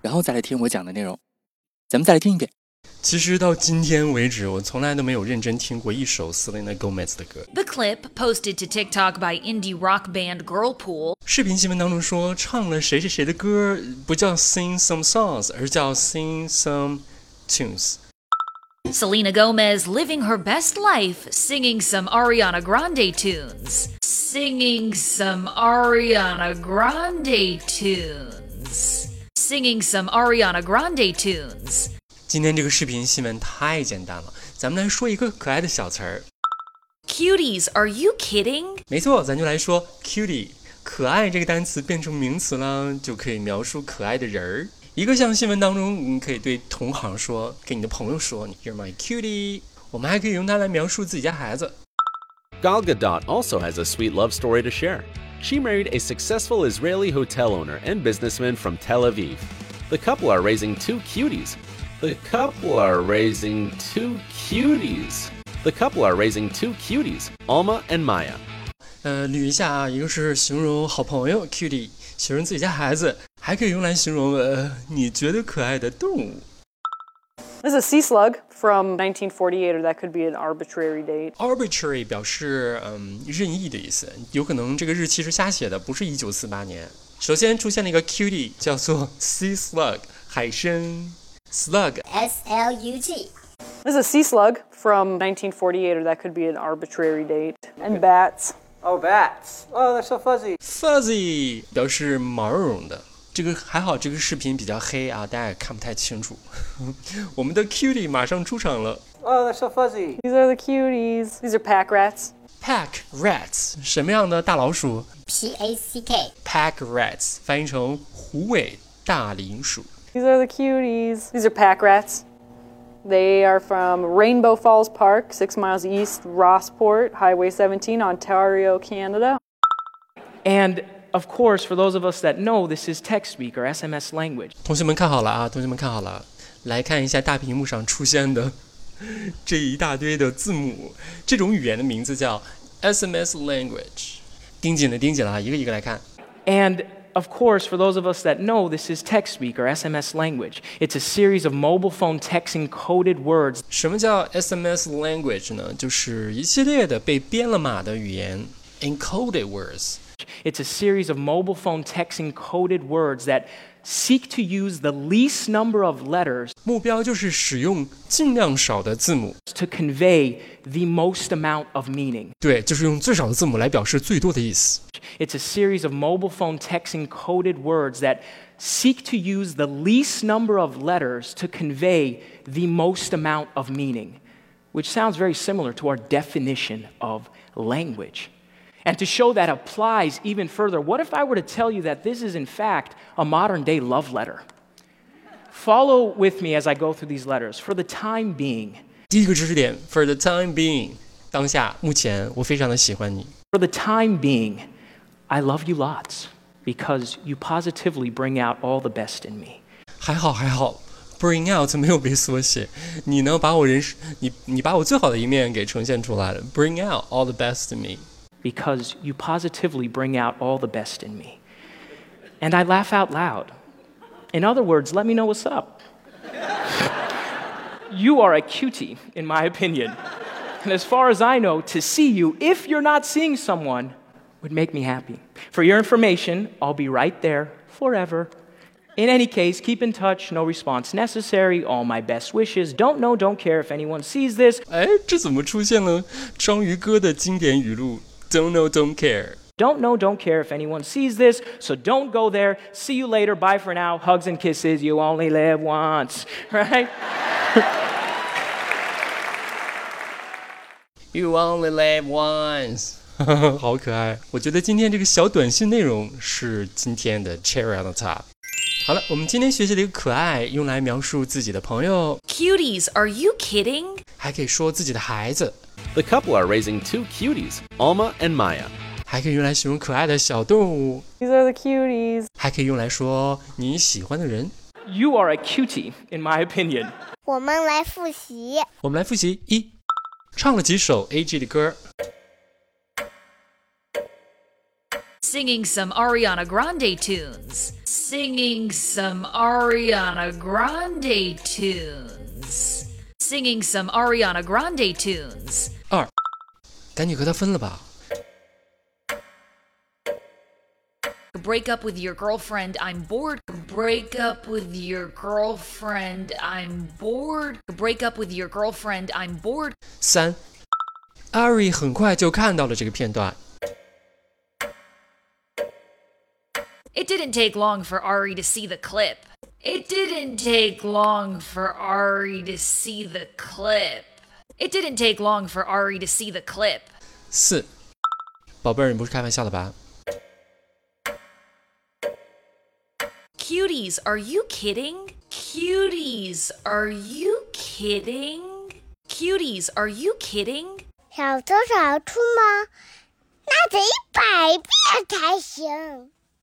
然后再来听我讲的内容。咱们再来听一遍。其实到今天为止，我从来都没有认真听过一首 Selena Gomez 的歌。The clip posted to TikTok by indie rock band Girlpool 视频新闻当中说，唱了谁谁谁的歌，不叫 sing some songs，而叫 sing some tunes。Selena Gomez living her best life, singing some Ariana Grande tunes. Singing some Ariana Grande tunes. Singing some Ariana Grande tunes. 今天这个视频新闻太简单了，咱们来说一个可爱的小词儿。 Cuties, are you kidding? 没错，咱就来说 cutie，可爱这个单词变成名词了，就可以描述可爱的人儿。一个像新闻当中，你可以对同行说，给你的朋友说，You're my cutie。我们还可以用它来描述自己家孩子。 Gal Gadot also has a sweet love story to share. She married a successful Israeli hotel owner and businessman from Tel Aviv. The couple are raising two cuties. The couple are raising two cuties. The couple are raising two cuties, Alma and Maya. 呃，捋一下啊，一个是形容好朋友 cutie，形容自己家孩子，还可以用来形容呃你觉得可爱的动物。 This is a sea slug from 1948, or that could be an arbitrary date. Arbitrary 表示嗯任意的意思，有可能这个日期是瞎写的，不是一九四八年。首先出现了一个 cutie，叫做 sea slug 海参 slug。 S L U G。 This is a sea slug from 1948, or that could be an arbitrary date. And bats. Oh, bats. Oh, they're so fuzzy. fuzzy 表示毛茸茸的。 这个还好，这个视频比较黑啊，大家也看不太清楚。我们的 cutie 马上出场了。Oh, they're so fuzzy. These are the cuties. These are pack rats. Pack rats 什么样的大老鼠 P A C K。？Pack rats 翻译成虎尾大林鼠。These are the cuties. These are pack rats. They are from Rainbow Falls Park, six miles east, Rossport, Highway 17, Ontario, Canada. And of course, for those of us that know, this is TextSpeak or SMS language. 同学们看好了啊！同学们看好了，来看一下大屏幕上出现的这一大堆的字母。这种语言的名字叫 SMS language。盯紧了，盯紧了啊！一个一个来看。 And of course, for those of us that know, this is TextSpeak or SMS language. It's a series of mobile phone text encoded words 什么叫 SMS language 呢？就是一系列的被编了码的语言，encoded words。 It's a series of mobile phone text encoded words that seek to use the least number of letters 目标就是使用尽量少的字母， to convey the most amount of meaning. 对，就是用最少的字母来表示最多的意思。 It's a series of mobile phone text encoded words that seek to use the least number of letters to convey the most amount of meaning, which sounds very similar to our definition of language. And to show that applies even further, what if I were to tell you that this is, in fact, a modern day love letter? Follow with me as I go through these letters. For the time being, 第一个知识点，for the time being，当下目前我非常的喜欢你。 for the time being, I love you lots because you positively bring out all the best in me. 还好还好，bring out 没有被缩写，你呢把我人生，你你把我最好的一面给呈现出来了，bring out all the best in me。 because you positively bring out all the best in me. And I laugh out loud. In other words, let me know what's up. you are a cutie, in my opinion. And as far as I know, to see you, if you're not seeing someone, would make me happy. For your information, I'll be right there forever. In any case, keep in touch, no response necessary, all my best wishes. Don't know, don't care if anyone sees this. 哎，这怎么出现了章鱼哥的经典语录 ？Don't know, don't care。 Don't know, don't care if anyone sees this, so don't go there. See you later. Bye for now. Hugs and kisses. You only live once, right? You only live once 。好可爱！我觉得今天这个小短信内容是今天的 cherry on the top。 好了，我们今天学习了一个可爱，用来描述自己的朋友， Cuties, are you kidding? 还可以说自己的孩子， The couple are raising two cuties, Alma and Maya. 还可以用来形容可爱的小动物， These are the cuties. 还可以用来说你喜欢的人。 You are a cutie, in my opinion. 我们来复习。我们来复习一，唱了几首 A.G 的歌， Singing some Ariana Grande tunes. Singing some Ariana Grande tunes. Singing some Ariana Grande tunes. 二，赶紧和他分了吧。 Break up with your girlfriend, I'm bored. Break up with your girlfriend, I'm bored. Break up with your girlfriend, I'm bored. 三，Ari 很快就看到了这个片段。 It didn't take long for Ari to see the clip. It didn't take long for Ari to see the clip. It didn't take long for Ari to see the clip. 四，宝贝儿，你不是开玩笑的吧？ Cuties, are you kidding? Cuties, are you kidding? Cuties, are you kidding? 小偷小兔吗？那得一百遍才行。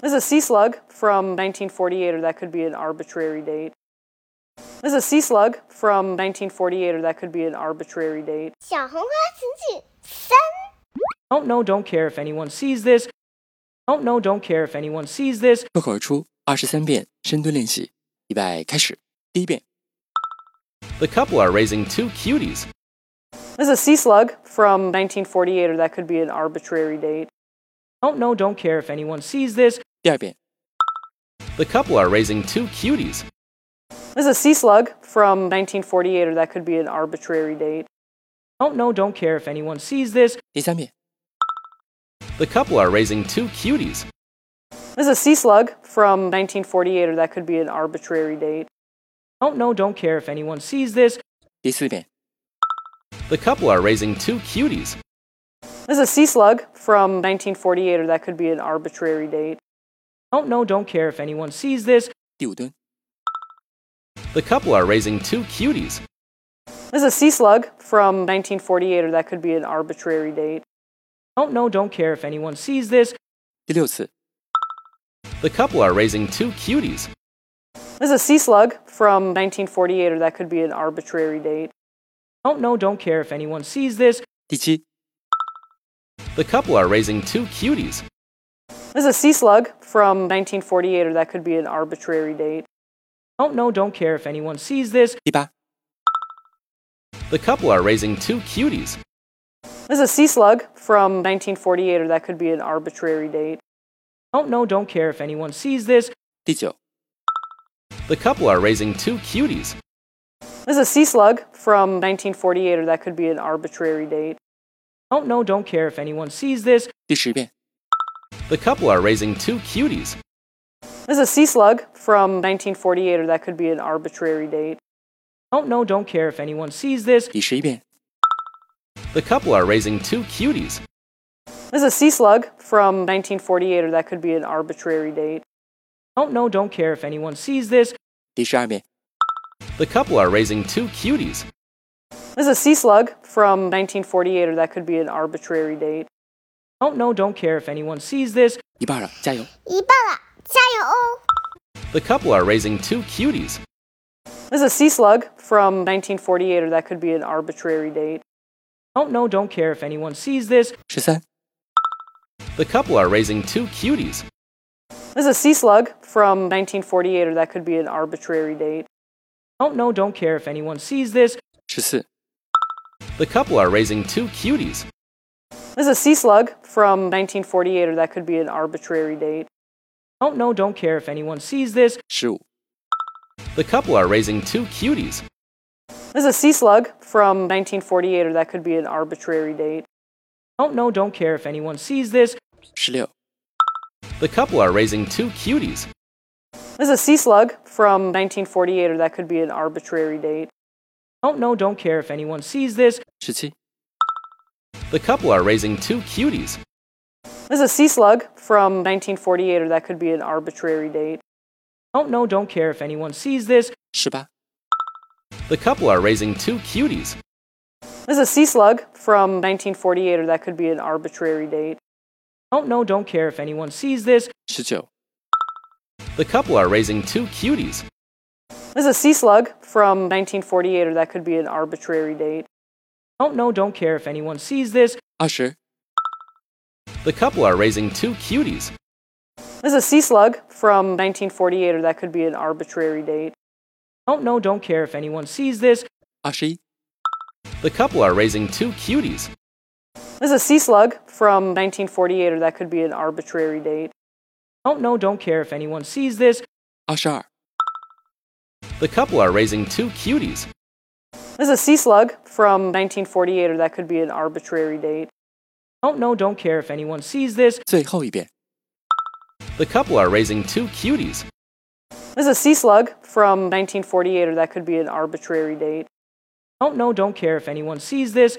This is a sea slug from 1948, or that could be an arbitrary date. This is a sea slug from 1948, or that could be an arbitrary date. 小红花词句三， Don't know, don't care if anyone sees this. Don't know, don't care if anyone sees this. 脱口而出二十三遍深蹲练习，预备开始。第一遍， The couple are raising two cuties. This is a sea slug from 1948, or that could be an arbitrary date. Don't know, don't care if anyone sees this. 第二遍， The couple are raising two cuties. This is a sea slug from 1948, or that could be an arbitrary date. Don't know, don't care if anyone sees this. 第三遍， The couple are raising two cuties. This is a sea slug from 1948, or that could be an arbitrary date. Don't know, don't care if anyone sees this. 第四遍， The couple are raising two cuties. This is a sea slug from 1948, or that could be an arbitrary date. Don't know, don't care if anyone sees this. The couple are raising two cuties. This is a sea slug from 1948, or that could be an arbitrary date. Don't know, don't care if anyone sees this. The couple are raising two cuties. This is a sea slug from 1948, or that could be an arbitrary date. Don't know, don't care if anyone sees this the couple are raising two cuties. This is a sea slug from 1948, or that could be an arbitrary date. Don't know, don't care if anyone sees this. The couple are raising two cuties. This is a sea slug from 1948, or that could be an arbitrary date. Don't know, don't care if anyone sees this. The couple are raising two cuties. This is a sea slug from 1948, or that could be an arbitrary date. Don't know, don't care if anyone sees this. 第十遍， The couple are raising two cuties. This is a sea slug from 1948, or that could be an arbitrary date. Don't know, don't care if anyone sees this. 第十一遍， The couple are raising two cuties. This is a sea slug from 1948, or that could be an arbitrary date. Don't know, don't care if anyone sees this. 第十二遍， The couple are raising two cuties. This is a sea slug from 1948, or that could be an arbitrary date. Don't know, don't care if anyone sees this. 一半了，加油！一半了，加油哦！ The couple are raising two cuties. This is a sea slug from 1948, or that could be an arbitrary date. Don't know, don't care if anyone sees this. 十三， The couple are raising two cuties. This is a sea slug from 1948, or that could be an arbitrary date. Don't know, don't care if anyone sees this. 十四， The couple are raising two cuties. This is a sea slug from 1948, or that could be an arbitrary date. Don't know, don't care if anyone sees this. Shoo. The couple are raising two cuties. This is a sea slug from 1948, or that could be an arbitrary date. Don't know, don't care if anyone sees this. 16. The couple are raising two cuties. This is a sea slug from 1948, or that could be an arbitrary date. Oh, don't know, don't care if anyone sees this. The couple are raising two cuties. This is a sea slug from 1948, or that could be an arbitrary date. Oh, don't know, don't care if anyone sees this. The couple are raising two cuties. This is a sea slug from 1948, or that could be an arbitrary date. Oh, don't know, don't care if anyone sees this. The couple are raising two cuties. This is a sea slug from 1948, or that could be an arbitrary date. Don't know, don't care if anyone sees this. Usher. The couple are raising two cuties. This is a sea slug from 1948, or that could be an arbitrary date. Don't know, don't care if anyone sees this. Ushi. The couple are raising two cuties. This is a sea slug from 1948, or that could be an arbitrary date. Don't know, don't care if anyone sees this. Ashar The couple are raising two cuties. This is a sea slug from 1948, or that could be an arbitrary date. Don't know, don't care if anyone sees this. 最后一遍。 The couple are raising two cuties. This is a sea slug from 1948, or that could be an arbitrary date. Don't know, don't care if anyone sees this.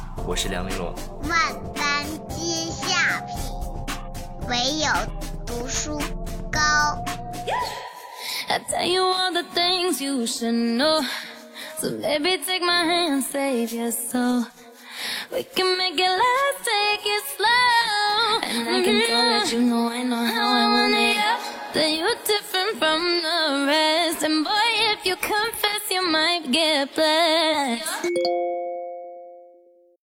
我是梁玲珑。万般皆下品，唯有读书高。 I tell you all the things you should know. So baby, take my hand, save your soul. We can make it last, take it slow. And I can tell that you know I know how I want it. That you're different from the rest. And boy, if you confess, you might get blessed.